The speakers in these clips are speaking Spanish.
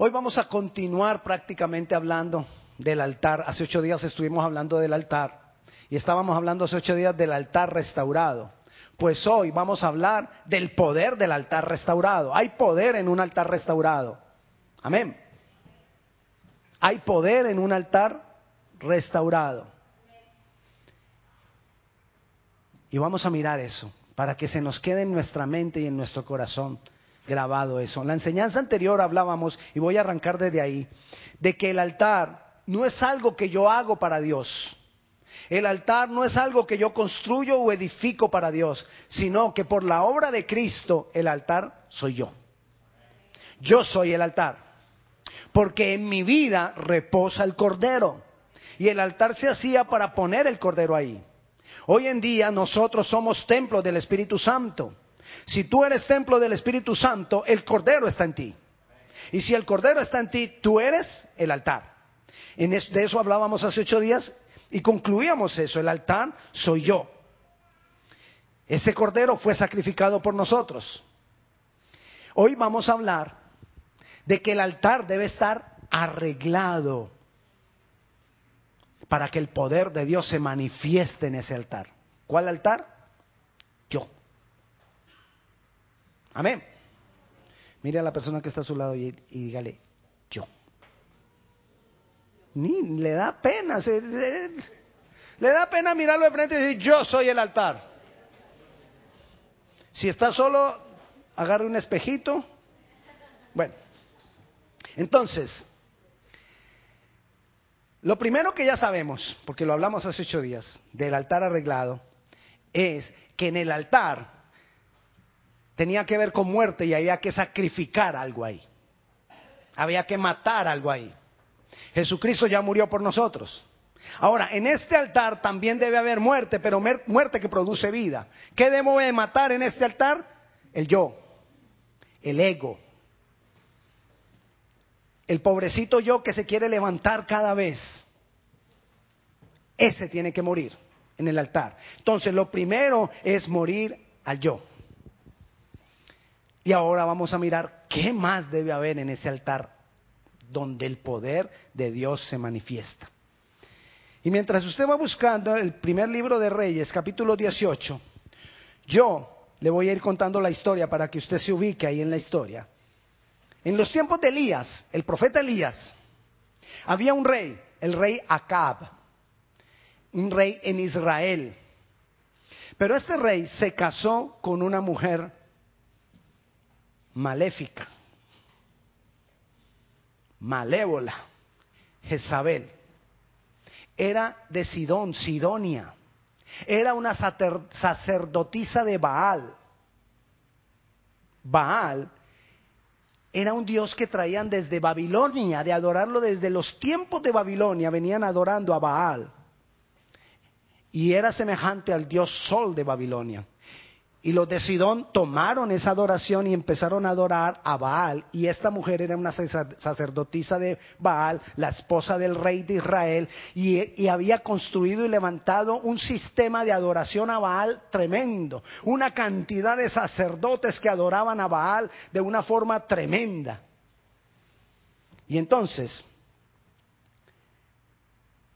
Hoy vamos a continuar prácticamente hablando del altar. Hace ocho días estuvimos hablando del altar y estábamos hablando hace ocho días del altar restaurado. Pues hoy vamos a hablar del poder del altar restaurado. Hay poder en un altar restaurado. Amén. Hay poder en un altar restaurado. Y vamos a mirar eso para que se nos quede en nuestra mente y en nuestro corazón grabado eso. En la enseñanza anterior hablábamos, y voy a arrancar desde ahí, de que el altar no es algo que yo hago para Dios. El altar no es algo que yo construyo o edifico para Dios, sino que por la obra de Cristo el altar soy yo. Yo soy el altar. Porque en mi vida reposa el cordero. Y el altar se hacía para poner el cordero ahí. Hoy en día nosotros somos templo del Espíritu Santo. Si tú eres templo del Espíritu Santo, el Cordero está en ti. Y si el Cordero está en ti, tú eres el altar. de eso hablábamos hace ocho días y concluíamos eso. El altar soy yo. Ese Cordero fue sacrificado por nosotros. Hoy vamos a hablar de que el altar debe estar arreglado para que el poder de Dios se manifieste en ese altar. ¿Cuál altar? Yo. Amén. Mire a la persona que está a su lado y, dígale, yo. Ni le da pena, le da pena mirarlo de frente y decir, yo soy el altar. Si está solo, agarre un espejito. Bueno, entonces, lo primero que ya sabemos, porque lo hablamos hace ocho días, del altar arreglado, es que en el altar tenía que ver con muerte y había que sacrificar algo ahí. Había que matar algo ahí. Jesucristo ya murió por nosotros. Ahora, en este altar también debe haber muerte, pero muerte que produce vida. ¿Qué debo de matar en este altar? El yo, el ego, el pobrecito yo que se quiere levantar cada vez. Ese tiene que morir en el altar. Entonces, lo primero es morir al yo. Y ahora vamos a mirar qué más debe haber en ese altar donde el poder de Dios se manifiesta. Y mientras usted va buscando el primer libro de Reyes, capítulo 18, yo le voy a ir contando la historia para que usted se ubique ahí en la historia. En los tiempos de Elías, el profeta Elías, había un rey, el rey Acab, un rey en Israel. Pero este rey se casó con una mujer maléfica, malévola, Jezabel. Era de Sidón, Sidonia. Era una sacerdotisa de Baal. Baal era un dios que traían desde Babilonia, de adorarlo desde los tiempos de Babilonia, venían adorando a Baal. Y era semejante al dios Sol de Babilonia. Y los de Sidón tomaron esa adoración y empezaron a adorar a Baal. Y esta mujer era una sacerdotisa de Baal, la esposa del rey de Israel, y, había construido y levantado un sistema de adoración a Baal tremendo. Una cantidad de sacerdotes que adoraban a Baal de una forma tremenda. Y entonces,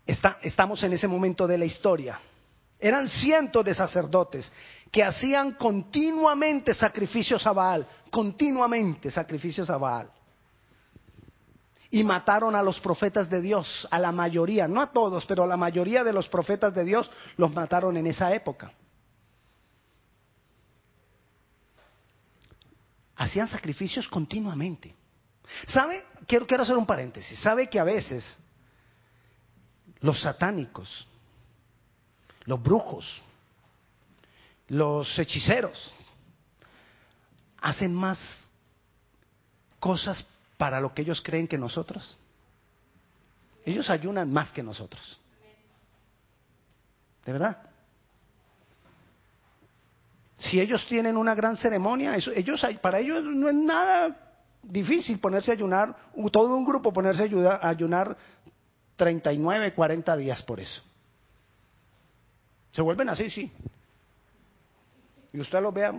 estamos en ese momento de la historia. Eran cientos de sacerdotes que hacían continuamente sacrificios a Baal, continuamente sacrificios a Baal. Y mataron a los profetas de Dios, a la mayoría, no a todos, pero a la mayoría de los profetas de Dios los mataron en esa época. Hacían sacrificios continuamente. ¿Sabe? Quiero, quiero hacer un paréntesis. ¿Sabe que a veces los satánicos, los brujos, los hechiceros hacen más cosas para lo que ellos creen que nosotros. Ellos ayunan más que nosotros. ¿De verdad? Si ellos tienen una gran ceremonia, ellos, para ellos no es nada difícil ponerse a ayunar, todo un grupo ponerse a ayunar 39, 40 días por eso. Se vuelven así, sí y usted los vea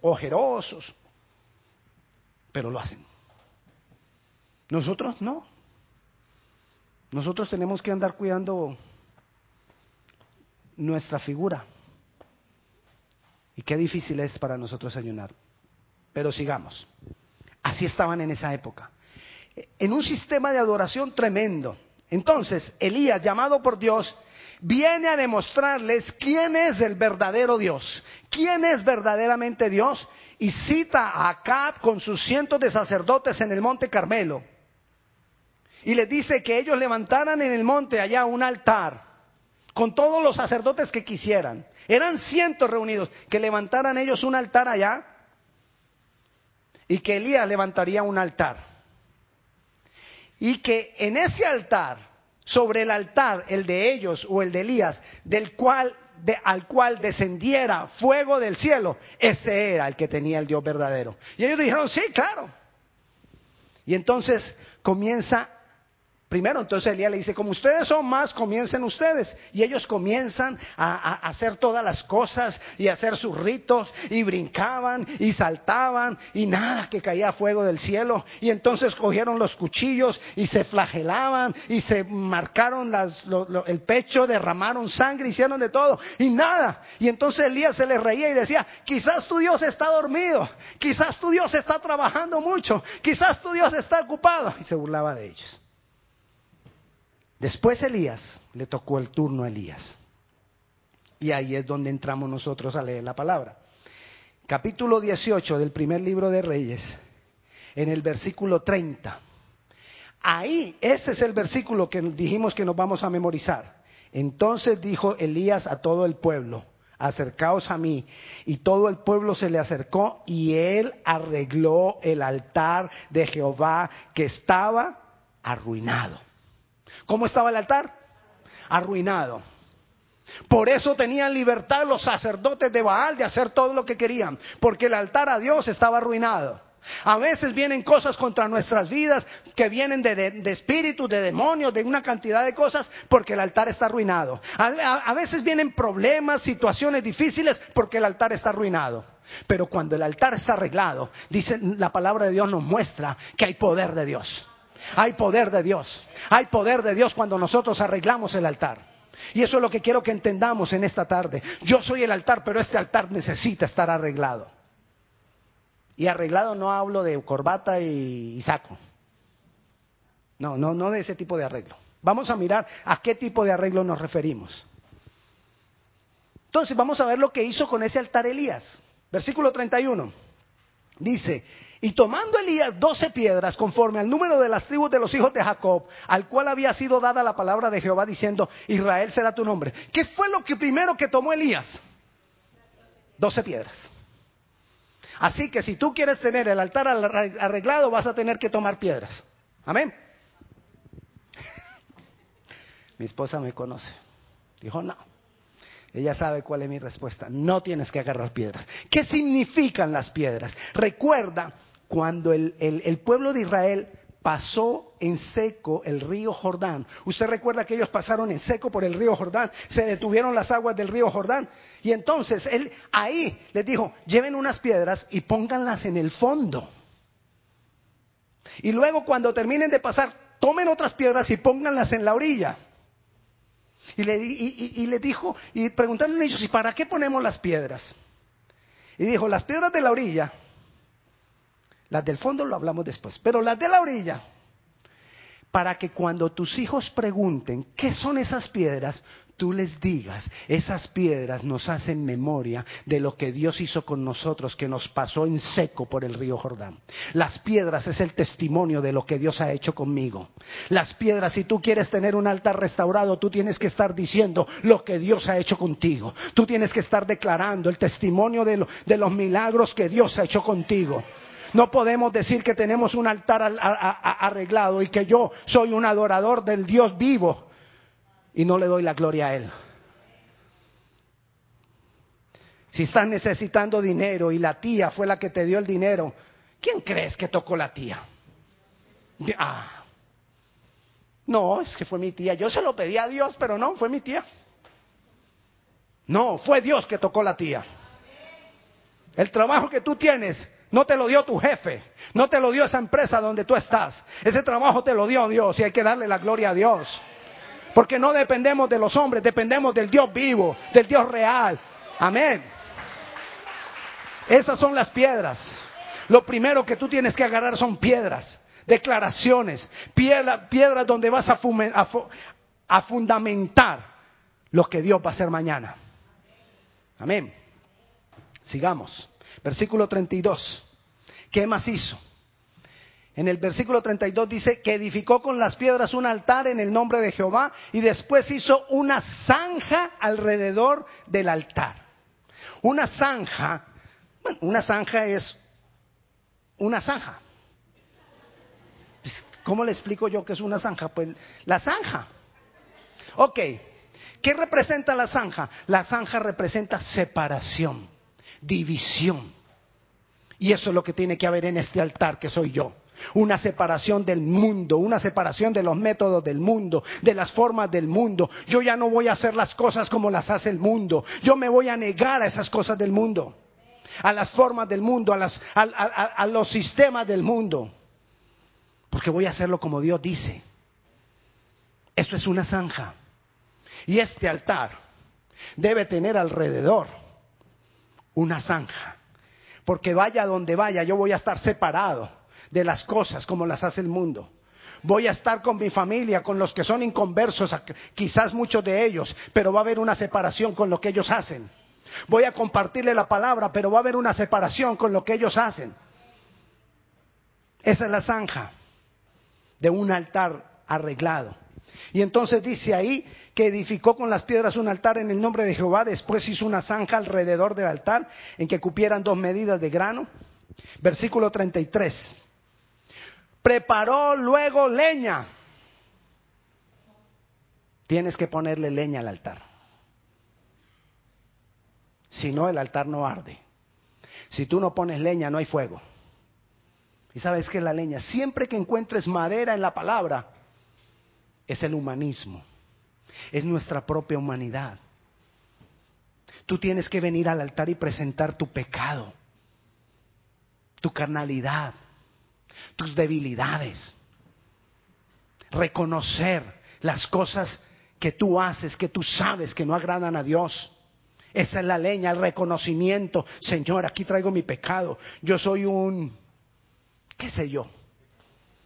ojerosos, pero lo hacen. Nosotros no. Nosotros tenemos que andar cuidando nuestra figura. Y qué difícil es para nosotros ayunar. Pero sigamos. Así estaban en esa época. En un sistema de adoración tremendo. Entonces, Elías, llamado por Dios, viene a demostrarles quién es el verdadero Dios, quién es verdaderamente Dios, y cita a Acab con sus cientos de sacerdotes en el monte Carmelo. Y les dice que ellos levantaran en el monte allá un altar con todos los sacerdotes que quisieran. Eran cientos reunidos, que levantaran ellos un altar allá y que Elías levantaría un altar. Y que en ese altar, sobre el altar, el de ellos o el de Elías, del cual al cual descendiera fuego del cielo, ese era el que tenía el Dios verdadero. Y ellos dijeron, sí, claro. Y entonces comienza Primero, entonces Elías le dice, como ustedes son más, comiencen ustedes. Y ellos comienzan a, hacer todas las cosas y a hacer sus ritos y brincaban y saltaban y nada, que caía fuego del cielo. Y entonces cogieron los cuchillos y se flagelaban y se marcaron el pecho, derramaron sangre, hicieron de todo y nada. Y entonces Elías se les reía y decía, quizás tu Dios está dormido, quizás tu Dios está trabajando mucho, quizás tu Dios está ocupado. Y se burlaba de ellos. Después Elías, le tocó el turno a Elías. Y ahí es donde entramos nosotros a leer la palabra. Capítulo 18 del primer libro de Reyes, en el versículo 30. Ahí, ese es el versículo que dijimos que nos vamos a memorizar. Entonces dijo Elías a todo el pueblo, acercaos a mí. Y todo el pueblo se le acercó y él arregló el altar de Jehová que estaba arruinado. ¿Cómo estaba el altar? Arruinado. Por eso tenían libertad los sacerdotes de Baal de hacer todo lo que querían, porque el altar a Dios estaba arruinado. A veces vienen cosas contra nuestras vidas que vienen de, de, espíritus, de demonios, de una cantidad de cosas porque el altar está arruinado. a, veces vienen problemas, situaciones difíciles porque el altar está arruinado. Pero cuando el altar está arreglado, dice la palabra de Dios nos muestra que hay poder de Dios. Hay poder de Dios. Hay poder de Dios cuando nosotros arreglamos el altar. Y eso es lo que quiero que entendamos en esta tarde. Yo soy el altar, pero este altar necesita estar arreglado. Y arreglado no hablo de corbata y, saco. No, no, no de ese tipo de arreglo. Vamos a mirar a qué tipo de arreglo nos referimos. Entonces vamos a ver lo que hizo con ese altar Elías. Versículo 31. Dice, y tomando Elías doce piedras conforme al número de las tribus de los hijos de Jacob, al cual había sido dada la palabra de Jehová diciendo, Israel será tu nombre. ¿Qué fue lo que primero que tomó Elías? Doce piedras. Así que si tú quieres tener el altar arreglado, vas a tener que tomar piedras. Amén. Mi esposa me conoce. Dijo, no. Ella sabe cuál es mi respuesta. No tienes que agarrar piedras. ¿Qué significan las piedras? Recuerda cuando el, pueblo de Israel pasó en seco el río Jordán. Usted recuerda que ellos pasaron en seco por el río Jordán, se detuvieron las aguas del río Jordán y entonces él ahí les dijo, lleven unas piedras y pónganlas en el fondo. Y luego cuando terminen de pasar, tomen otras piedras y pónganlas en la orilla. Y le, y, le dijo, y preguntaron ellos, ¿y para qué ponemos las piedras? Y dijo, las piedras de la orilla, las del fondo lo hablamos después, pero las de la orilla, para que cuando tus hijos pregunten qué son esas piedras, tú les digas, esas piedras nos hacen memoria de lo que Dios hizo con nosotros, que nos pasó en seco por el río Jordán. Las piedras es el testimonio de lo que Dios ha hecho conmigo. Las piedras, si tú quieres tener un altar restaurado, tú tienes que estar diciendo lo que Dios ha hecho contigo. Tú tienes que estar declarando el testimonio de, de los milagros que Dios ha hecho contigo. No podemos decir que tenemos un altar arreglado y que yo soy un adorador del Dios vivo y no le doy la gloria a Él. Si estás necesitando dinero y la tía fue la que te dio el dinero, ¿quién crees que tocó la tía? Ah, no, es que fue mi tía. Yo se lo pedí a Dios, pero no, fue mi tía. No, fue Dios que tocó la tía. El trabajo que tú tienes No te lo dio tu jefe, no te lo dio esa empresa donde tú estás. Ese trabajo te lo dio Dios y hay que darle la gloria a Dios. Porque no dependemos de los hombres, dependemos del Dios vivo, del Dios real. Amén. Esas son las piedras. Lo primero que tú tienes que agarrar son piedras, declaraciones, piedras donde vas a, a fundamentar lo que Dios va a hacer mañana. Amén. Sigamos. Versículo 32. ¿Qué más hizo? En el versículo 32 dice que edificó con las piedras un altar en el nombre de Jehová y después hizo una zanja alrededor del altar. Una zanja, bueno, una zanja es una zanja. Pues, ¿Cómo le explico yo qué es una zanja? Pues la zanja. Ok, ¿qué representa la zanja? La zanja representa separación, división. Y eso es lo que tiene que haber en este altar que soy yo. Una separación del mundo, una separación de los métodos del mundo, de las formas del mundo. Yo ya no voy a hacer las cosas como las hace el mundo. Yo me voy a negar a esas cosas del mundo, a las formas del mundo, a, a los sistemas del mundo. Porque voy a hacerlo como Dios dice. Eso es una zanja. Y este altar debe tener alrededor una zanja. Porque vaya donde vaya, yo voy a estar separado de las cosas como las hace el mundo. Voy a estar con mi familia, con los que son inconversos, quizás muchos de ellos, pero va a haber una separación con lo que ellos hacen. Voy a compartirle la palabra, pero va a haber una separación con lo que ellos hacen. Esa es la zanja de un altar arreglado. Y entonces dice ahí que edificó con las piedras un altar en el nombre de Jehová, después hizo una zanja alrededor del altar en que cupieran dos medidas de grano. Versículo 33. Preparó luego leña. Tienes que ponerle leña al altar. Si no, el altar no arde. Si tú no pones leña, no hay fuego. Y sabes que la leña, siempre que encuentres madera en la palabra, es el humanismo, es nuestra propia humanidad. Tú tienes que venir al altar y presentar tu pecado, tu carnalidad, tus debilidades, reconocer las cosas que tú haces, que tú sabes que no agradan a Dios. Esa es la leña, el reconocimiento. Señor, aquí traigo mi pecado. Yo soy un, qué sé yo,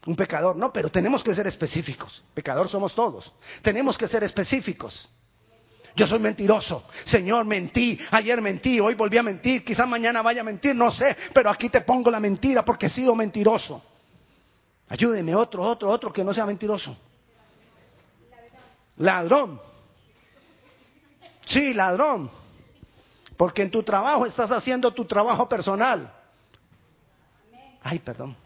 un pecador. No, pero tenemos que ser específicos. Pecador somos todos. Tenemos que ser específicos. Yo soy mentiroso. Señor, mentí. Ayer mentí, hoy volví a mentir. Quizás mañana vaya a mentir, no sé. Pero aquí te pongo la mentira porque he sido mentiroso. Ayúdeme, otro, otro, otro que no sea mentiroso. Ladrón. Sí, ladrón. Porque en tu trabajo estás haciendo tu trabajo personal. Ay, perdón.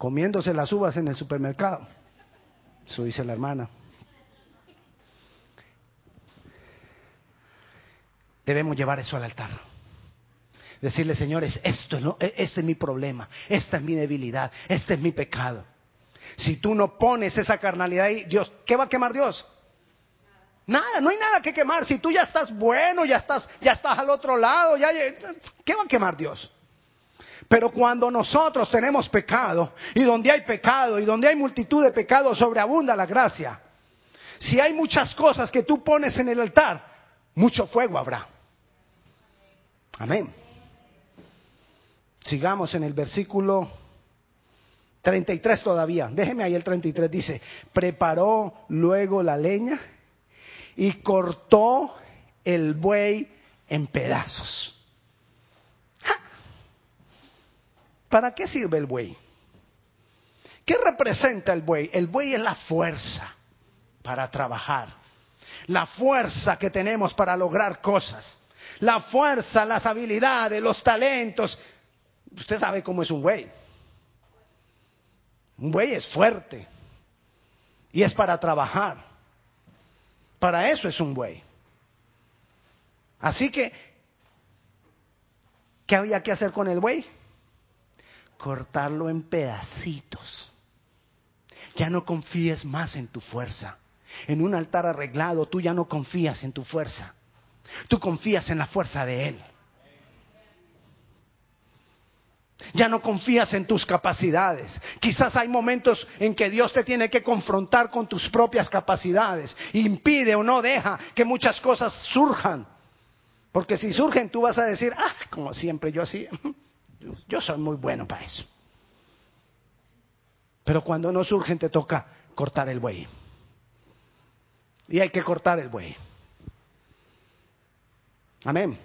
Comiéndose las uvas en el supermercado. Eso dice la hermana. Debemos llevar eso al altar. Decirle, señores, esto, no, e, este es mi problema, esta es mi debilidad, este es mi pecado. Si tú no pones esa carnalidad ahí, Dios, ¿qué va a quemar Dios? Nada, no hay nada que quemar. Si tú ya estás bueno, ya estás, ya estás al otro lado, ya, ¿qué va a quemar Dios? Pero cuando nosotros tenemos pecado, y donde hay pecado, y donde hay multitud de pecados, sobreabunda la gracia. Si hay muchas cosas que tú pones en el altar, mucho fuego habrá. Amén. Sigamos en el versículo 33 todavía. Déjeme ahí el 33. Dice, preparó luego la leña y cortó el buey en pedazos. ¿Para qué sirve el buey? ¿Qué representa el buey? El buey es la fuerza para trabajar, la fuerza que tenemos para lograr cosas, la fuerza, las habilidades, los talentos. Usted sabe cómo es un buey. Un buey es fuerte y es para trabajar. Para eso es un buey. Así que, ¿qué había que hacer con el buey? Cortarlo en pedacitos. Ya no confíes más en tu fuerza. En un altar arreglado tú ya no confías en tu fuerza. Tú confías en la fuerza de Él. Ya no confías en tus capacidades. Quizás hay momentos en que Dios te tiene que confrontar con tus propias capacidades. Impide o no deja que muchas cosas surjan. Porque si surgen tú vas a decir, ah, como siempre yo así, yo soy muy bueno para eso. Pero cuando no surgen te toca cortar el buey. Y hay que cortar el buey. Amén.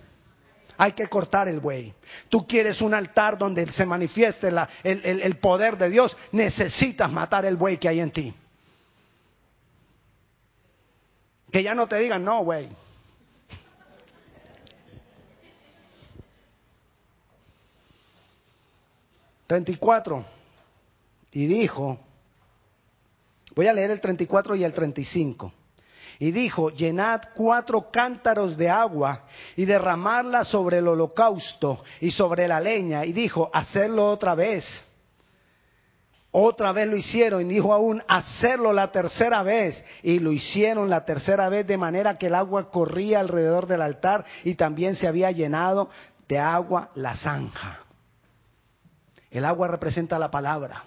Hay que cortar el buey. Tú quieres un altar donde se manifieste el, poder de Dios. Necesitas matar el buey que hay en ti. Que ya no te digan, no, güey. Treinta y cuatro. Y dijo, voy a leer el treinta y cuatro y el treinta y cinco. Y dijo, llenad cuatro cántaros de agua y derramarla sobre el holocausto y sobre la leña. Y dijo, hacerlo otra vez. Otra vez lo hicieron y dijo aún, hacerlo la tercera vez. Y lo hicieron la tercera vez de manera que el agua corría alrededor del altar y también se había llenado de agua la zanja. El agua representa la palabra.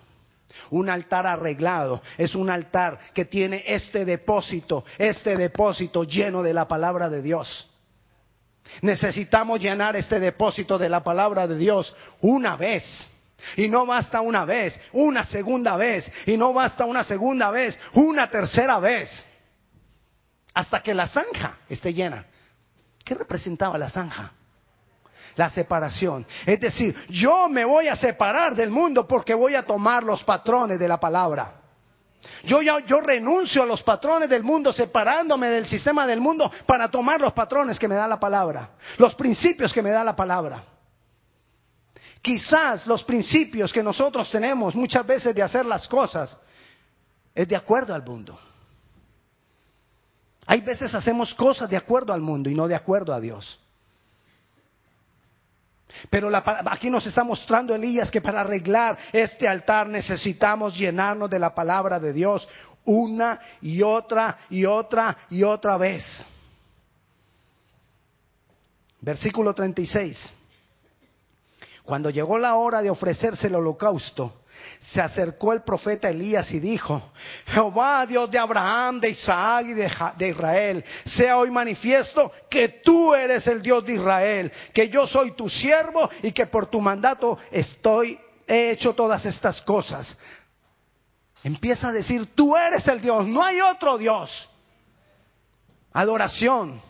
Un altar arreglado es un altar que tiene este depósito, este depósito lleno de la palabra de Dios. Necesitamos llenar este depósito de la palabra de Dios una vez. Y no basta una vez, una segunda vez. Y no basta una segunda vez, una tercera vez. Hasta que la zanja esté llena. ¿Qué representaba la zanja? La separación. Es decir, yo me voy a separar del mundo porque voy a tomar los patrones de la palabra. Yo, yo renuncio a los patrones del mundo, separándome del sistema del mundo para tomar los patrones que me da la palabra, los principios que me da la palabra. Quizás los principios que nosotros tenemos muchas veces de hacer las cosas es de acuerdo al mundo. Hay veces hacemos cosas de acuerdo al mundo y no de acuerdo a Dios. Pero aquí nos está mostrando Elías que para arreglar este altar necesitamos llenarnos de la palabra de Dios una y otra y otra y otra vez. Versículo 36. Cuando llegó la hora de ofrecerse el holocausto, se acercó el profeta Elías y dijo, Jehová, Dios de Abraham, de Isaac y de, Israel, sea hoy manifiesto que tú eres el Dios de Israel, que yo soy tu siervo y que por tu mandato estoy, he hecho todas estas cosas. Empieza a decir, tú eres el Dios, no hay otro Dios. Adoración.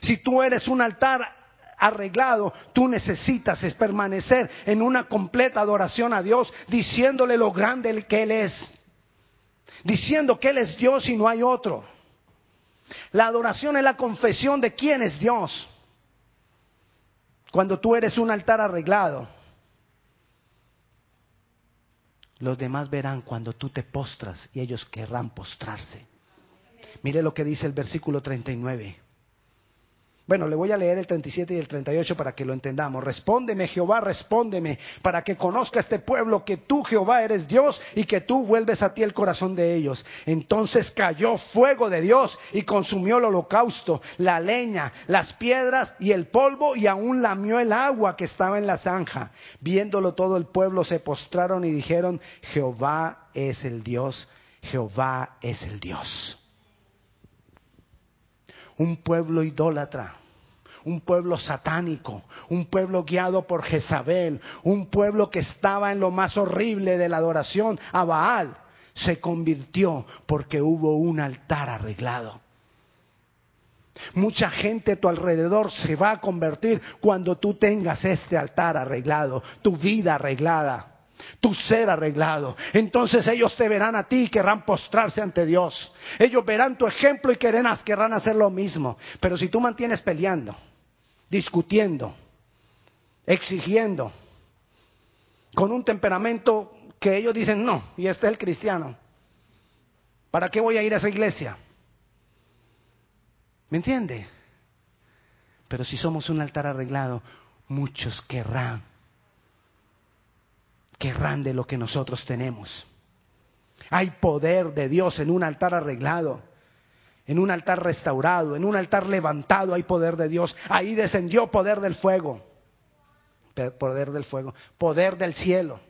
Si tú eres un altar, arreglado, tú necesitas es permanecer en una completa adoración a Dios, diciéndole lo grande que Él es, diciendo que Él es Dios y no hay otro. La adoración es la confesión de quién es Dios. Cuando tú eres un altar arreglado, los demás verán cuando tú te postras y ellos querrán postrarse. Mire lo que dice el versículo 39. Bueno, le voy a leer el 37 y el 38 para que lo entendamos. Respóndeme, Jehová, respóndeme, para que conozca este pueblo que tú, Jehová, eres Dios y que tú vuelves a ti el corazón de ellos. Entonces cayó fuego de Dios y consumió el holocausto, la leña, las piedras y el polvo y aún lamió el agua que estaba en la zanja. Viéndolo todo el pueblo se postraron y dijeron, Jehová es el Dios, Jehová es el Dios un pueblo idólatra, un pueblo satánico, un pueblo guiado por Jezabel, un pueblo que estaba en lo más horrible de la adoración a Baal, se convirtió porque hubo un altar arreglado. Mucha gente a tu alrededor se va a convertir cuando tú tengas este altar arreglado, tu vida arreglada tu ser arreglado. Entonces ellos te verán a ti y querrán postrarse ante Dios. Ellos verán tu ejemplo y querrán, querrán hacer lo mismo. Pero si tú mantienes peleando, discutiendo, exigiendo, con un temperamento que ellos dicen, no, y este es el cristiano, ¿para qué voy a ir a esa iglesia? ¿Me entiende? Pero si somos un altar arreglado, muchos querrán querrán de lo que nosotros tenemos. Hay poder de Dios en un altar arreglado, en un altar restaurado, en un altar levantado hay poder de Dios. Ahí descendió poder del fuego. poder del fuego, poder del cielo,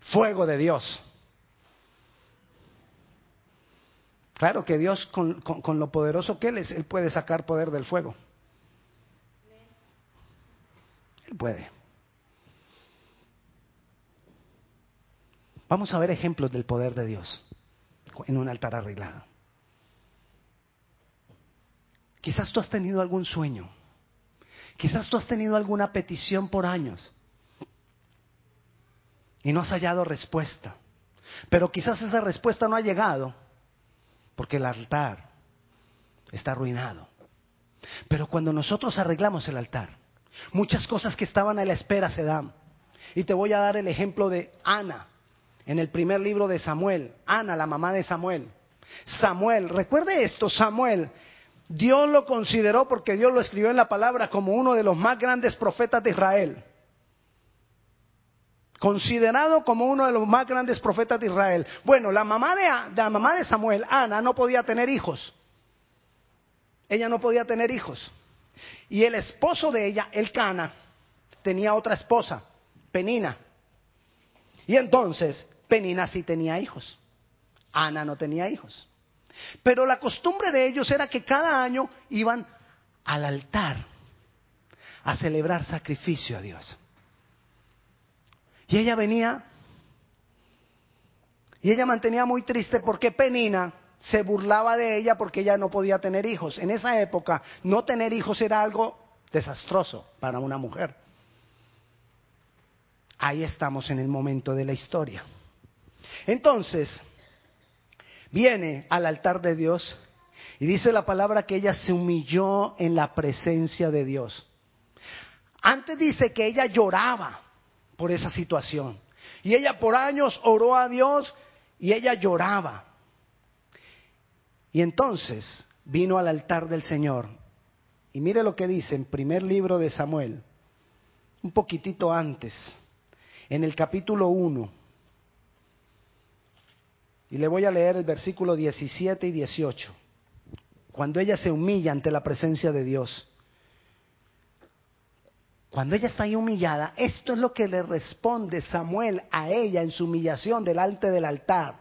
fuego de Dios. Claro que Dios con, lo poderoso que Él es, Él puede sacar poder del fuego. Él puede. Vamos a ver ejemplos del poder de Dios en un altar arreglado. Quizás tú has tenido algún sueño. Quizás tú has tenido alguna petición por años y no has hallado respuesta. Pero quizás esa respuesta no ha llegado porque el altar está arruinado. Pero cuando nosotros arreglamos el altar, muchas cosas que estaban a la espera se dan. Y te voy a dar el ejemplo de Ana, en el primer libro de Samuel. Ana, la mamá de Samuel. Samuel, recuerde esto, Samuel, Dios lo consideró porque Dios lo escribió en la palabra como uno de los más grandes profetas de Israel considerado como uno de los más grandes profetas de Israel. Bueno, la mamá de, la mamá de Samuel, Ana, no podía tener hijos. Ella no podía tener hijos. Y el esposo de ella, el Cana, tenía otra esposa, Penina. Y entonces, Penina sí tenía hijos. Ana no tenía hijos. Pero la costumbre de ellos era que cada año iban al altar a celebrar sacrificio a Dios. Y ella venía y ella mantenía muy triste porque Penina se burlaba de ella porque ella no podía tener hijos. En esa época no tener hijos era algo desastroso para una mujer. Ahí estamos en el momento de la historia. Entonces, viene al altar de Dios y dice la palabra que ella se humilló en la presencia de Dios. Antes dice que ella lloraba por esa situación. Y ella por años oró a Dios y ella lloraba. Y entonces vino al altar del Señor. Y mire lo que dice en primer libro de Samuel, un poquitito antes, en el capítulo 1. Y le voy a leer el versículo 17 y 18. Cuando ella se humilla ante la presencia de Dios. Cuando ella está ahí humillada, esto es lo que le responde Samuel a ella en su humillación delante del altar.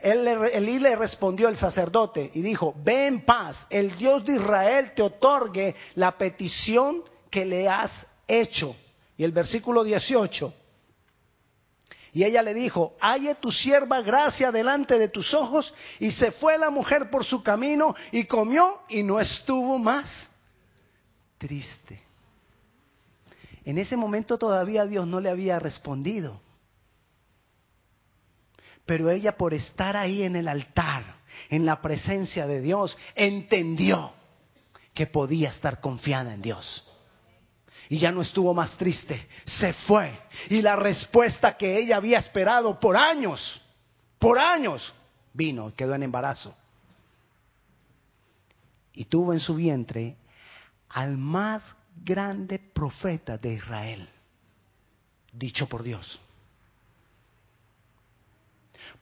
Él le, le respondió el sacerdote y dijo, ve en paz, el Dios de Israel te otorgue la petición que le has hecho. Y el versículo 18, y ella le dijo, halle tu sierva gracia delante de tus ojos. Y se fue la mujer por su camino y comió y no estuvo más triste. En ese momento todavía Dios no le había respondido. Pero ella por estar ahí en el altar, en la presencia de Dios, entendió que podía estar confiada en Dios. Y ya no estuvo más triste, se fue. Y la respuesta que ella había esperado por años, por años, vino y quedó en embarazo. Y tuvo en su vientre al más grande profeta de Israel, dicho por Dios.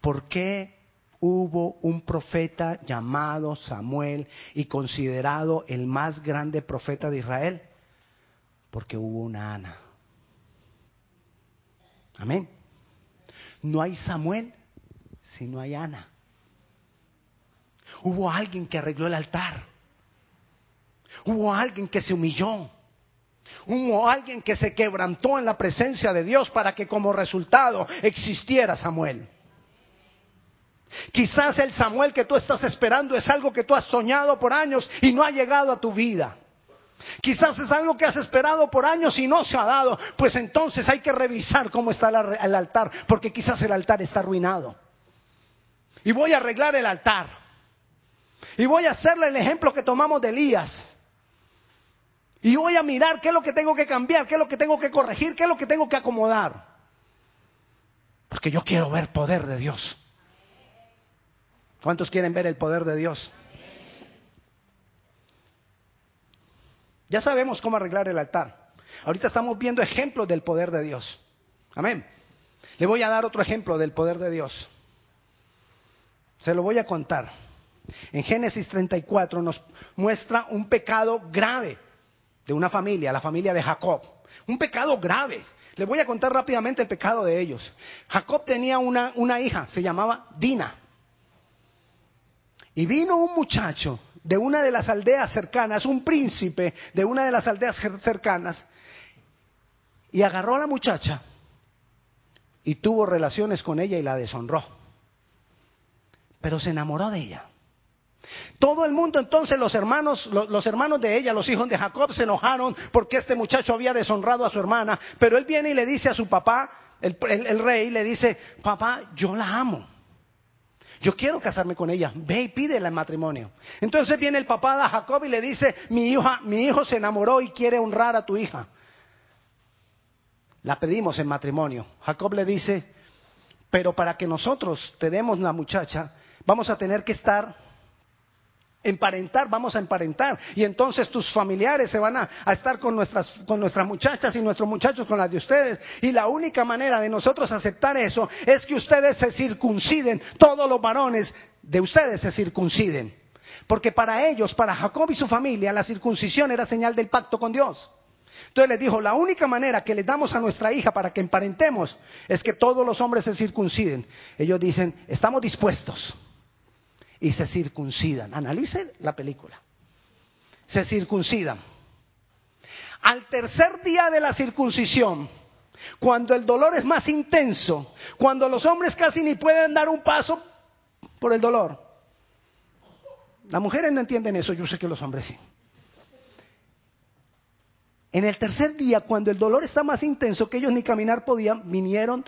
¿Por qué hubo un profeta llamado Samuel y considerado el más grande profeta de Israel? Porque hubo una Ana. Amén. No hay Samuel si no hay Ana. Hubo alguien que arregló el altar. Hubo alguien que se humilló. Hubo alguien que se quebrantó en la presencia de Dios para que como resultado existiera Samuel. Quizás el Samuel que tú estás esperando es algo que tú has soñado por años y no ha llegado a tu vida. Quizás es algo que has esperado por años y no se ha dado. Pues entonces hay que revisar cómo está el altar, porque quizás el altar está arruinado. Y voy a arreglar el altar. Y voy a hacerle el ejemplo que tomamos de Elías. Y voy a mirar qué es lo que tengo que cambiar, qué es lo que tengo que corregir, qué es lo que tengo que acomodar. Porque yo quiero ver poder de Dios. ¿Cuántos quieren ver el poder de Dios? Ya sabemos cómo arreglar el altar. Ahorita estamos viendo ejemplos del poder de Dios. Amén. Le voy a dar otro ejemplo del poder de Dios. Se lo voy a contar. En Génesis 34 nos muestra un pecado grave de una familia, la familia de Jacob. un pecado grave. Les voy a contar rápidamente el pecado de ellos. Jacob tenía una, una hija, se llamaba Dina. Y vino un muchacho de una de las aldeas cercanas, un príncipe de una de las aldeas cercanas, y agarró a la muchacha y tuvo relaciones con ella y la deshonró. Pero se enamoró de ella. Todo el mundo entonces, los hermanos, los, hermanos de ella, los hijos de Jacob, se enojaron porque este muchacho había deshonrado a su hermana. Pero él viene y le dice a su papá, el, el rey, le dice, papá, yo la amo. Yo quiero casarme con ella. Ve y pídela en matrimonio. Entonces viene el papá de Jacob y le dice, mi, hija, mi hijo se enamoró y quiere honrar a tu hija. La pedimos en matrimonio. Jacob le dice, pero para que nosotros te demos la muchacha, vamos a tener que estar emparentar, vamos a emparentar. Y entonces tus familiares se van a, estar con nuestras, con nuestras muchachas y nuestros muchachos con las de ustedes. Y la única manera de nosotros aceptar eso es que ustedes se circunciden, todos los varones de ustedes se circunciden. Porque para ellos, para Jacob y su familia, la circuncisión era señal del pacto con Dios. Entonces les dijo, la única manera que le damos a nuestra hija para que emparentemos es que todos los hombres se circunciden. Ellos dicen, estamos dispuestos y se circuncidan. Analicen la película. Se circuncidan. Al tercer día de la circuncisión, cuando el dolor es más intenso, cuando los hombres casi ni pueden dar un paso por el dolor. Las mujeres no entienden eso, yo sé que los hombres sí. En el tercer día, cuando el dolor está más intenso que ellos ni caminar podían, vinieron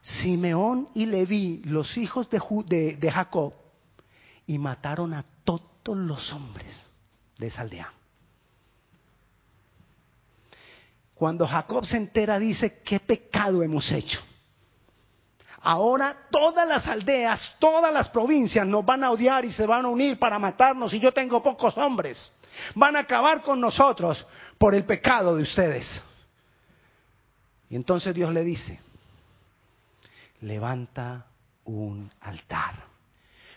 Simeón y Leví, los hijos de, de Jacob, y mataron a todos los hombres de esa aldea. Cuando Jacob se entera dice, ¿qué pecado hemos hecho? Ahora todas las aldeas, todas las provincias nos van a odiar y se van a unir para matarnos y yo tengo pocos hombres. Van a acabar con nosotros por el pecado de ustedes. Y entonces Dios le dice, levanta un altar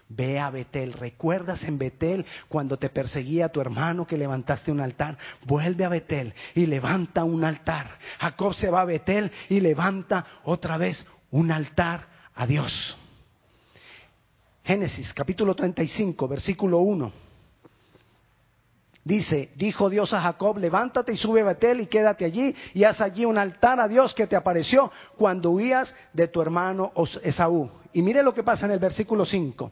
Ve a Betel. ¿Recuerdas en Betel cuando te perseguía tu hermano que levantaste un altar? Vuelve a Betel y levanta un altar. Jacob se va a Betel y levanta otra vez un altar a Dios. Génesis capítulo 35, versículo 1. Dice, dijo Dios a Jacob, levántate y sube a Betel y quédate allí y haz allí un altar a Dios que te apareció cuando huías de tu hermano Esaú. Y mire lo que pasa en el versículo 5.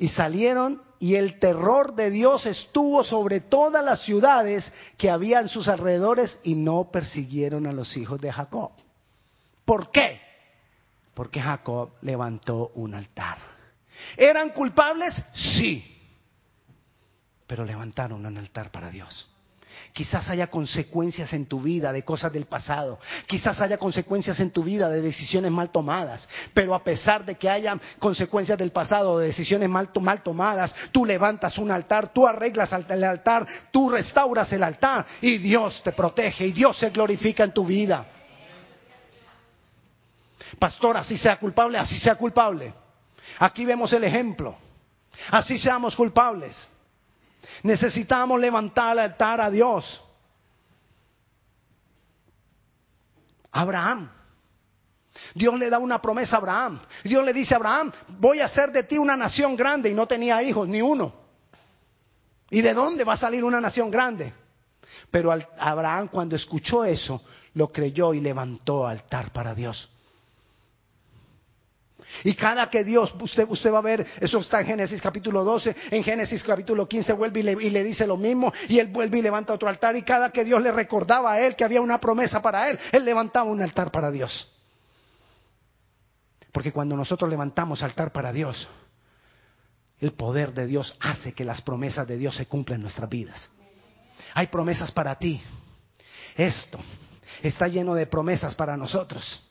Y salieron y el terror de Dios estuvo sobre todas las ciudades que había en sus alrededores y no persiguieron a los hijos de Jacob. ¿Por qué? Porque Jacob levantó un altar. ¿Eran culpables? Sí. Pero levantaron un altar para Dios. Quizás haya consecuencias en tu vida de cosas del pasado. Quizás haya consecuencias en tu vida de decisiones mal tomadas. Pero a pesar de que haya consecuencias del pasado, de decisiones mal, mal tomadas, tú levantas un altar, tú arreglas el altar, tú restauras el altar y Dios te protege y Dios se glorifica en tu vida. Pastor, así sea culpable, así sea culpable. Aquí vemos el ejemplo. Así seamos culpables. Necesitamos levantar el altar a Dios. Abraham. Dios le da una promesa a Abraham. Dios le dice a Abraham, voy a hacer de ti una nación grande y no tenía hijos, ni uno. ¿Y de dónde va a salir una nación grande? Pero Abraham cuando escuchó eso, lo creyó y levantó altar para Dios. Y cada que Dios, usted, usted va a ver, eso está en Génesis capítulo 12, en Génesis capítulo 15 vuelve y le, y le, dice lo mismo, y él vuelve y levanta otro altar, y cada que Dios le recordaba a él que había una promesa para él, él levantaba un altar para Dios. Porque cuando nosotros levantamos altar para Dios, el poder de Dios hace que las promesas de Dios se cumplan en nuestras vidas. Hay promesas para ti. Esto está lleno de promesas para nosotros.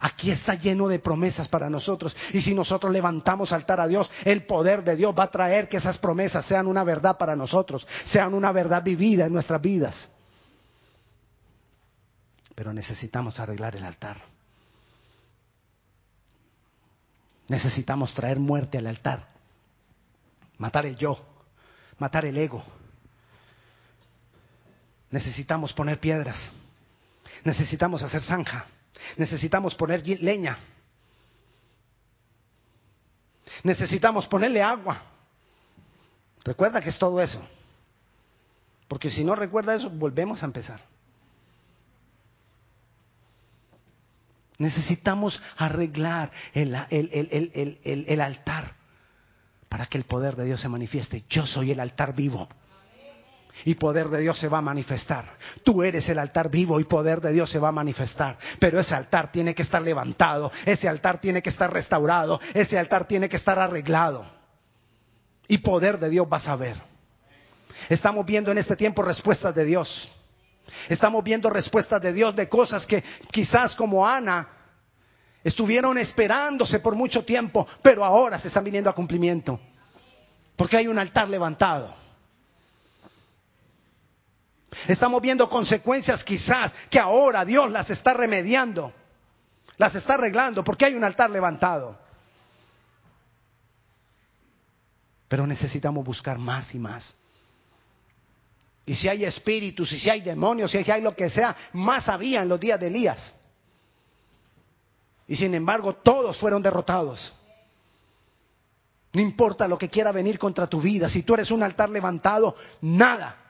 Aquí está lleno de promesas para nosotros. Y si nosotros levantamos altar a Dios, el poder de Dios va a traer que esas promesas sean una verdad para nosotros, sean una verdad vivida en nuestras vidas. Pero necesitamos arreglar el altar. Necesitamos traer muerte al altar. Matar el yo, matar el ego. Necesitamos poner piedras. Necesitamos hacer zanja. Necesitamos poner leña. Necesitamos ponerle agua. Recuerda que es todo eso. Porque si no recuerda eso, volvemos a empezar. Necesitamos arreglar el, el, altar para que el poder de Dios se manifieste. Yo soy el altar vivo. Y poder de Dios se va a manifestar. Tú eres el altar vivo y poder de Dios se va a manifestar. Pero ese altar tiene que estar levantado. Ese altar tiene que estar restaurado. Ese altar tiene que estar arreglado. Y poder de Dios vas a ver. Estamos viendo en este tiempo respuestas de Dios. Estamos viendo respuestas de Dios de cosas que quizás como Ana estuvieron esperándose por mucho tiempo, pero ahora se están viniendo a cumplimiento. Porque hay un altar levantado. Estamos viendo consecuencias quizás que ahora Dios las está remediando, las está arreglando, porque hay un altar levantado. Pero necesitamos buscar más y más. Y si hay espíritus, y si hay demonios, si hay lo que sea, más había en los días de Elías. Y sin embargo, todos fueron derrotados. No importa lo que quiera venir contra tu vida, si tú eres un altar levantado, nada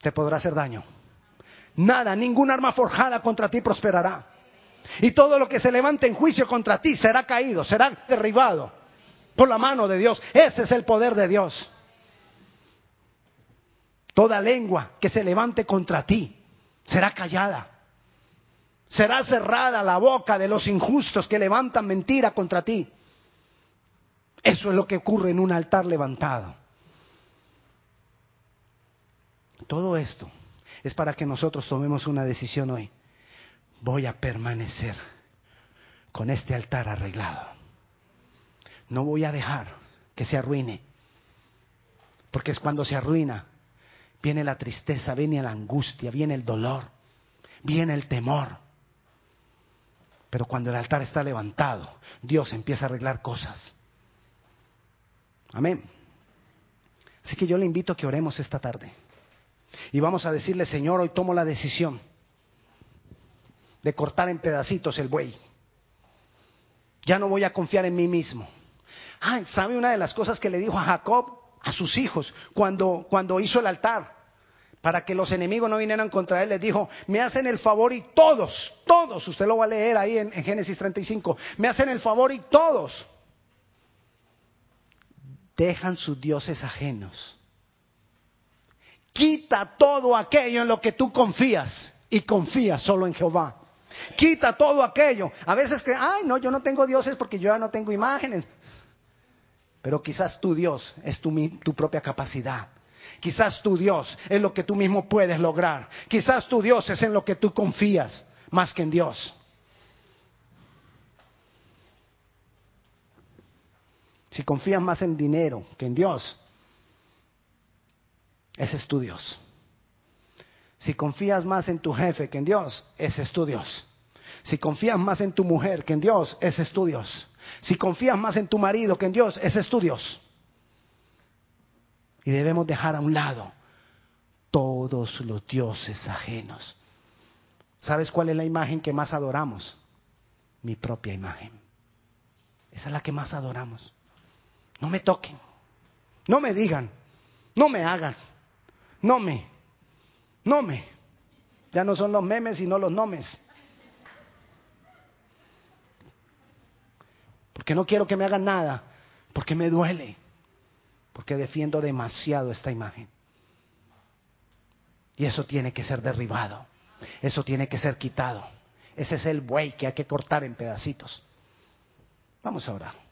te podrá hacer daño. Nada, ningún arma forjada contra ti prosperará. Y todo lo que se levante en juicio contra ti será caído, será derribado por la mano de Dios. Ese es el poder de Dios. Toda lengua que se levante contra ti será callada. Será cerrada la boca de los injustos que levantan mentira contra ti. Eso es lo que ocurre en un altar levantado. Todo esto es para que nosotros tomemos una decisión hoy. Voy a permanecer con este altar arreglado. No voy a dejar que se arruine. Porque es cuando se arruina viene la tristeza, viene la angustia, viene el dolor, viene el temor. Pero cuando el altar está levantado, Dios empieza a arreglar cosas. Amén. Así que yo le invito a que oremos esta tarde. Y vamos a decirle, Señor, hoy tomo la decisión de cortar en pedacitos el buey. Ya no voy a confiar en mí mismo. Ah, ¿sabe una de las cosas que le dijo a Jacob? a sus hijos cuando, cuando hizo el altar para que los enemigos no vinieran contra él, les dijo, me hacen el favor y todos, todos, usted lo va a leer ahí en, en, Génesis 35, me hacen el favor y todos dejan sus dioses ajenos. Quita todo aquello en lo que tú confías y confía solo en Jehová. Quita todo aquello. A veces que, ay, no, yo no tengo dioses porque yo ya no tengo imágenes. Pero quizás tu Dios es tu, tu propia capacidad. Quizás tu Dios es lo que tú mismo puedes lograr. Quizás tu Dios es en lo que tú confías más que en Dios. Si confías más en dinero que en Dios, ese es tu Dios. Si confías más en tu jefe que en Dios, ese es tu Dios. Si confías más en tu mujer que en Dios, ese es tu Dios. Si confías más en tu marido que en Dios, ese es tu Dios. Y debemos dejar a un lado todos los dioses ajenos. ¿Sabes cuál es la imagen que más adoramos? Mi propia imagen. Esa es la que más adoramos. No me toquen, no me digan, no me hagan, no me, no me. Ya no son los memes, sino los nomes. Porque no quiero que me hagan nada, porque me duele, porque defiendo demasiado esta imagen. Y eso tiene que ser derribado, eso tiene que ser quitado. Ese es el buey que hay que cortar en pedacitos. Vamos a orar.